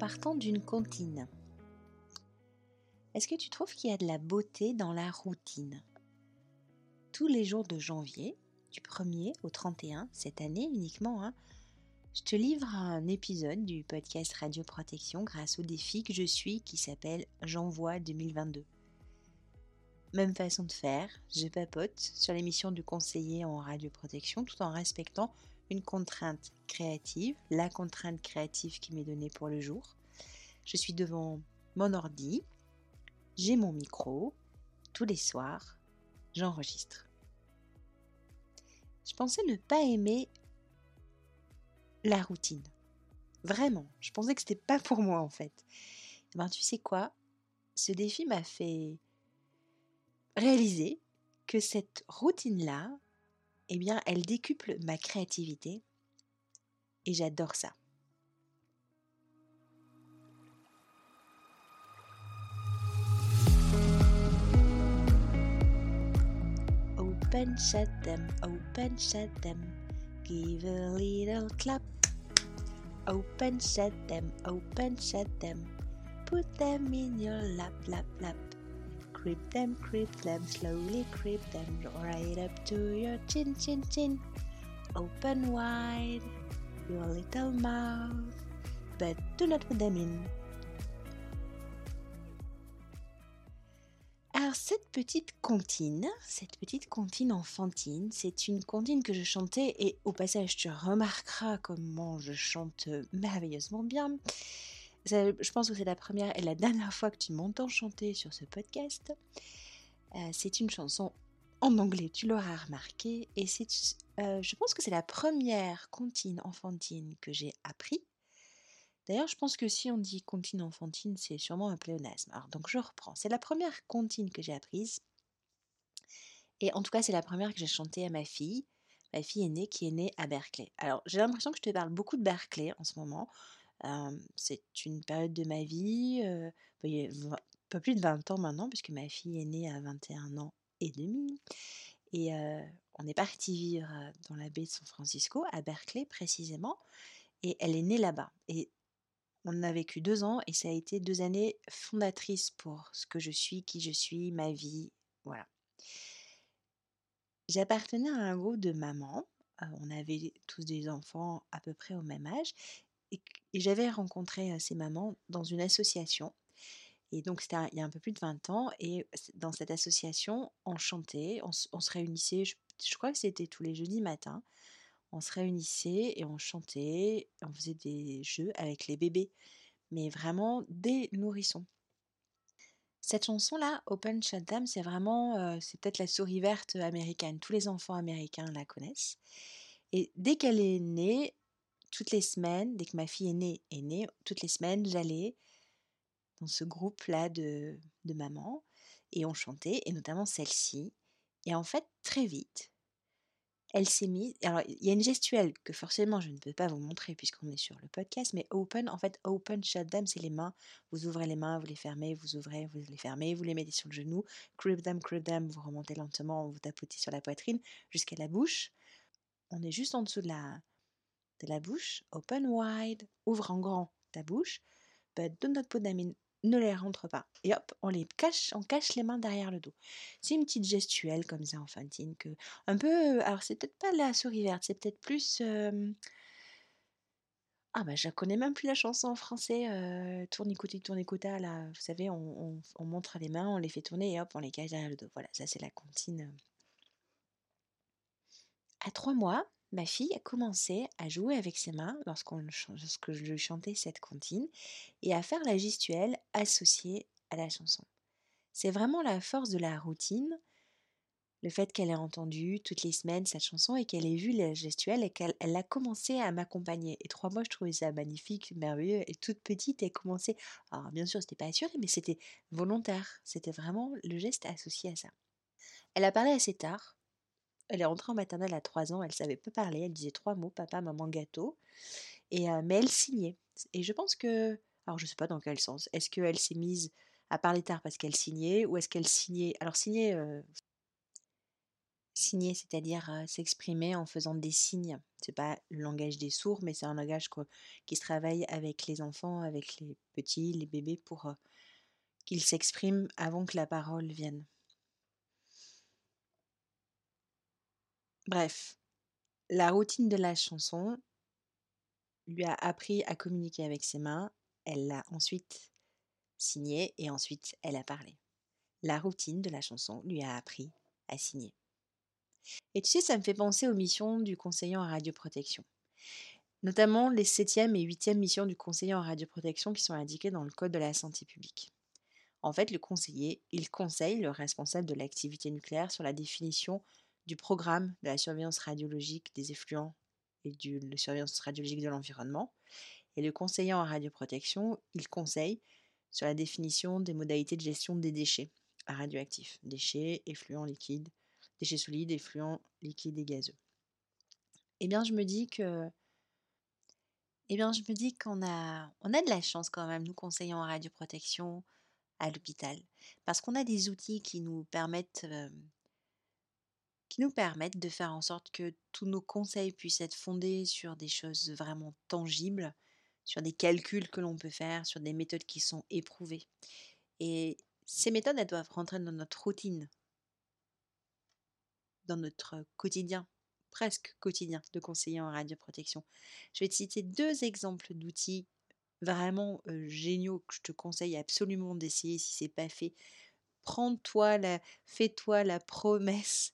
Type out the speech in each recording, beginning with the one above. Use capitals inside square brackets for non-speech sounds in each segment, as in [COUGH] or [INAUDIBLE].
partant d'une comptine. Est-ce que tu trouves qu'il y a de la beauté dans la routine? Tous les jours de janvier, du 1er au 31, cette année uniquement, hein, je te livre un épisode du podcast Radio Protection grâce au défi que je suis qui s'appelle J'envoie 2022. Même façon de faire, je papote sur l'émission du conseiller en radioprotection tout en respectant une contrainte créative, la contrainte créative qui m'est donnée pour le jour. Je suis devant mon ordi, j'ai mon micro, tous les soirs, j'enregistre. Je pensais ne pas aimer la routine. Vraiment, je pensais que c'était pas pour moi en fait. Ben, tu sais quoi? Ce défi m'a fait réaliser que cette routine-là, eh bien, elle décuple ma créativité et j'adore ça. Open, shut them, open, shut them, give a little clap. Open, shut them, open, shut them, put them in your lap, lap, lap. Creep them, creep them, slowly creep them right up to your chin, chin, chin. Open wide your little mouth, but do not put them in. Alors cette petite comptine, cette petite comptine enfantine, c'est une comptine que je chantais et au passage tu remarqueras comment je chante merveilleusement bien je pense que c'est la première et la dernière fois que tu m'entends chanter sur ce podcast. Euh, c'est une chanson en anglais, tu l'auras remarqué, et c'est, euh, je pense que c'est la première comptine enfantine que j'ai appris. D'ailleurs, je pense que si on dit comptine enfantine, c'est sûrement un pléonasme. Alors, donc je reprends. C'est la première comptine que j'ai apprise. Et en tout cas, c'est la première que j'ai chantée à ma fille. Ma fille aînée qui est née à Berkeley. Alors, j'ai l'impression que je te parle beaucoup de Berkeley en ce moment c'est une période de ma vie, il un peu plus de 20 ans maintenant, puisque ma fille est née à 21 ans et demi. Et on est parti vivre dans la baie de San Francisco, à Berkeley précisément, et elle est née là-bas. Et on a vécu deux ans, et ça a été deux années fondatrices pour ce que je suis, qui je suis, ma vie, voilà. J'appartenais à un groupe de mamans, on avait tous des enfants à peu près au même âge, et, j'avais rencontré ces mamans dans une association. Et donc, c'était il y a un peu plus de 20 ans. Et dans cette association, on chantait, on, se réunissait, je, crois que c'était tous les jeudis matins. On se réunissait et on chantait, on faisait des jeux avec les bébés, mais vraiment des nourrissons. Cette chanson-là, Open Shut c'est vraiment, c'est peut-être la souris verte américaine. Tous les enfants américains la connaissent. Et dès qu'elle est née, toutes les semaines, dès que ma fille est née, est née, toutes les semaines, j'allais dans ce groupe-là de, de mamans et on chantait, et notamment celle-ci. Et en fait, très vite, elle s'est mise. Alors, il y a une gestuelle que forcément je ne peux pas vous montrer puisqu'on est sur le podcast, mais open, en fait, open, shut them, c'est les mains. Vous ouvrez les mains, vous les fermez, vous ouvrez, vous les fermez, vous les mettez sur le genou. Creep them, creep them, vous remontez lentement, vous tapotez sur la poitrine jusqu'à la bouche. On est juste en dessous de la, la bouche, open wide, ouvre en grand ta bouche, but do not put them in, ne les rentre pas. Et hop, on les cache, on cache les mains derrière le dos. C'est une petite gestuelle comme ça enfantine que un peu, alors c'est peut-être pas la souris verte, c'est peut-être plus euh, ah bah je connais même plus la chanson en français, euh, tournicoti tournicota là, vous savez, on, on, montre les mains, on les fait tourner et hop, on les cache derrière le dos. Voilà, ça c'est la comptine. À trois mois, ma fille a commencé à jouer avec ses mains lorsqu'on, lorsque je chantais cette comptine et à faire la gestuelle associée à la chanson. C'est vraiment la force de la routine, le fait qu'elle ait entendu toutes les semaines cette chanson et qu'elle ait vu la gestuelle et qu'elle a commencé à m'accompagner. Et trois mois, je trouvais ça magnifique, merveilleux. Et toute petite, elle commençait. Alors, bien sûr, c'était pas assuré, mais c'était volontaire. C'était vraiment le geste associé à ça. Elle a parlé assez tard, elle est rentrée en maternelle à 3 ans, elle savait pas parler, elle disait trois mots, papa, maman, gâteau. Et, mais elle signait. Et je pense que, alors je sais pas dans quel sens, est-ce qu'elle s'est mise à parler tard parce qu'elle signait, ou est-ce qu'elle signait, alors signer, Signer, c'est-à-dire s'exprimer en faisant des signes. C'est pas le langage des sourds, mais c'est un langage qui se travaille avec les enfants, avec les petits, les bébés, pour qu'ils s'expriment avant que la parole vienne. Bref, la routine de la chanson lui a appris à communiquer avec ses mains, elle l'a ensuite signé et ensuite elle a parlé. La routine de la chanson lui a appris à signer. Et tu sais, ça me fait penser aux missions du conseiller en radioprotection. Notamment les 7e et 8e missions du conseiller en radioprotection qui sont indiquées dans le Code de la santé publique. En fait, le conseiller, il conseille le responsable de l'activité nucléaire sur la définition du programme de la surveillance radiologique des effluents et de la surveillance radiologique de l'environnement. Et le conseiller en radioprotection, il conseille sur la définition des modalités de gestion des déchets radioactifs, déchets, effluents liquides, déchets solides, effluents liquides et gazeux. Eh bien, je me dis que eh bien, je me dis qu'on a, on a de la chance quand même, nous conseillons en radioprotection à l'hôpital, parce qu'on a des outils qui nous permettent qui nous permettent de faire en sorte que tous nos conseils puissent être fondés sur des choses vraiment tangibles, sur des calculs que l'on peut faire, sur des méthodes qui sont éprouvées. Et ces méthodes, elles doivent rentrer dans notre routine, dans notre quotidien, presque quotidien de conseiller en radioprotection. Je vais te citer deux exemples d'outils vraiment géniaux que je te conseille absolument d'essayer si c'est pas fait. Prends-toi la, fais-toi la promesse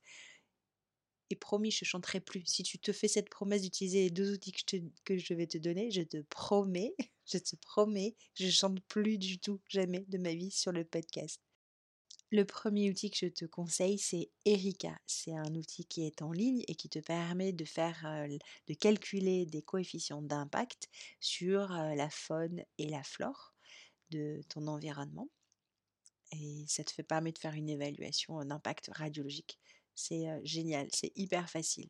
et promis, je ne chanterai plus. Si tu te fais cette promesse d'utiliser les deux outils que je, que je vais te donner, je te promets, [LAUGHS] je te promets, je chante plus du tout, jamais de ma vie sur le podcast. Le premier outil que je te conseille, c'est Erika. C'est un outil qui est en ligne et qui te permet de faire, de calculer des coefficients d'impact sur la faune et la flore de ton environnement. Et ça te fait permet de faire une évaluation d'impact radiologique c'est génial, c'est hyper facile.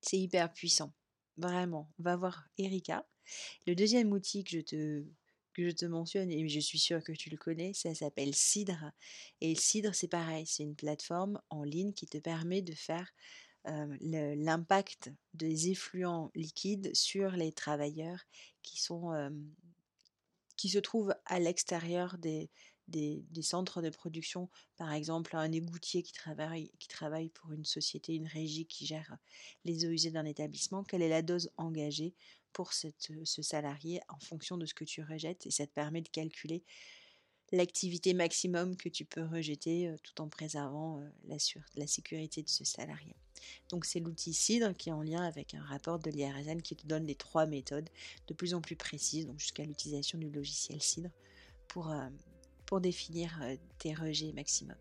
C'est hyper puissant. Vraiment, va voir Erika. Le deuxième outil que je te que je te mentionne, et je suis sûre que tu le connais, ça s'appelle Cidre. Et Cidre, c'est pareil, c'est une plateforme en ligne qui te permet de faire l'impact des effluents liquides sur les travailleurs qui sont qui se trouvent à l'extérieur des, des, centres de production, par exemple un égoutier qui travaille, pour une société, une régie qui gère les eaux usées d'un établissement, quelle est la dose engagée pour ce salarié en fonction de ce que tu rejettes? Et ça te permet de calculer l'activité maximum que tu peux rejeter euh, tout en préservant euh, la, la sécurité de ce salarié. Donc c'est l'outil CIDRE qui est en lien avec un rapport de l'IRSN qui te donne les trois méthodes de plus en plus précises, donc jusqu'à l'utilisation du logiciel CIDRE pour, euh, pour définir tes rejets maximum.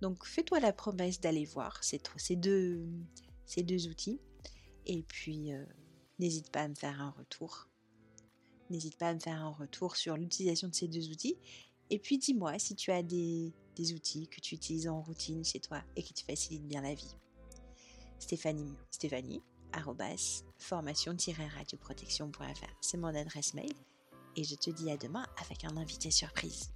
Donc fais-toi la promesse d'aller voir ces, deux, ces deux outils et puis n'hésite pas à me faire un retour. N'hésite pas à me faire un retour sur l'utilisation de ces deux outils. Et puis dis-moi si tu as des, des, outils que tu utilises en routine chez toi et qui te facilitent bien la vie. Stéphanie, Stéphanie formation-radioprotection.fr, c'est mon adresse mail. Et je te dis à demain avec un invité surprise.